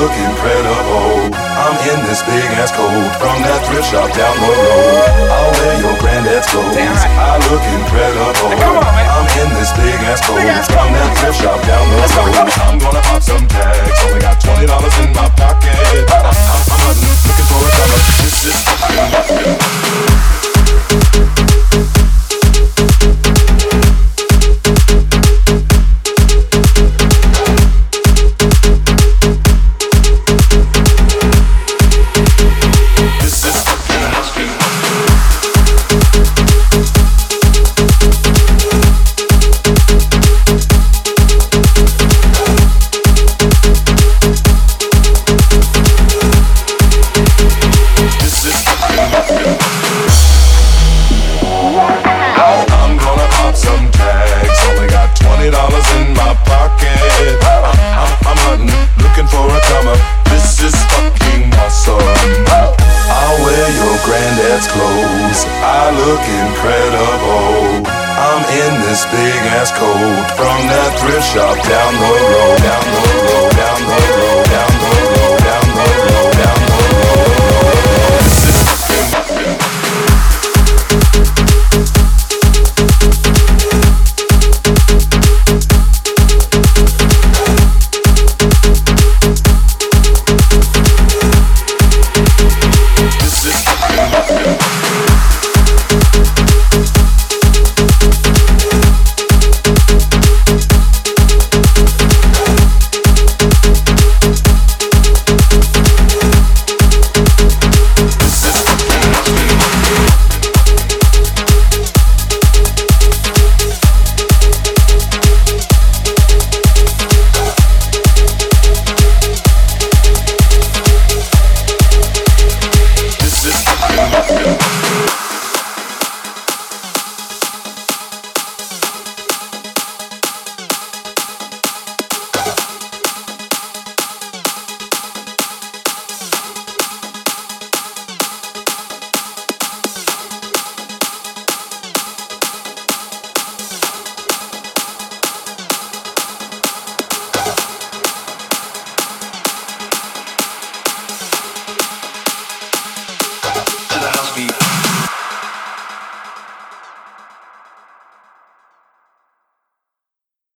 look incredible. I'm in this big ass coat from that thrift shop down the road. I'll wear your brand twenty dollars in my pocket. I'm, I'm, I'm hunting, looking for a come up. This is fucking awesome. I'll wear your granddad's clothes. I look incredible. I'm in this big ass coat from that thrift shop down the road, down the road.